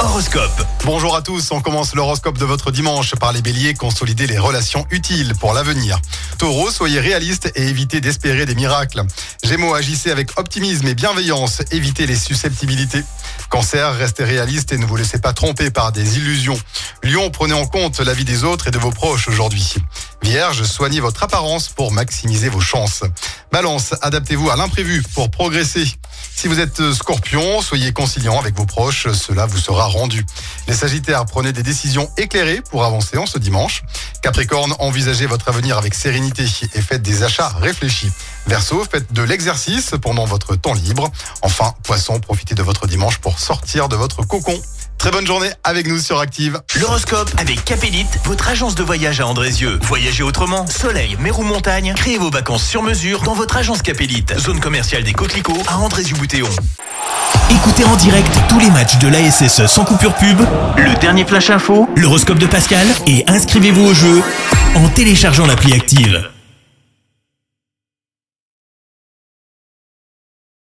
Horoscope. Bonjour à tous, on commence l'horoscope de votre dimanche par les béliers, consolider les relations utiles pour l'avenir. Taureau, soyez réaliste et évitez d'espérer des miracles. Gémeaux, agissez avec optimisme et bienveillance, évitez les susceptibilités. Cancer, restez réaliste et ne vous laissez pas tromper par des illusions. Lion, prenez en compte la vie des autres et de vos proches aujourd'hui. Vierge, soignez votre apparence pour maximiser vos chances. Balance, adaptez-vous à l'imprévu pour progresser. Si vous êtes scorpion, soyez conciliant avec vos proches, cela vous sera rendu. Les sagittaires, prenez des décisions éclairées pour avancer en ce dimanche. Capricorne, envisagez votre avenir avec sérénité et faites des achats réfléchis. Verseau, faites de l'exercice pendant votre temps libre. Enfin, poisson, profitez de votre dimanche pour sortir de votre cocon. Très bonne journée avec nous sur Active. L'horoscope avec Capélite, votre agence de voyage à Andrézieux. Voyagez autrement, soleil, mer ou montagne, créez vos vacances sur mesure dans votre agence Capélite. Zone commerciale des Coquelicots à Andrézieux-Boutéon. Écoutez en direct tous les matchs de l'ASSE sans coupure pub, le dernier flash info, l'horoscope de Pascal et inscrivez-vous au jeu en téléchargeant l'appli Active.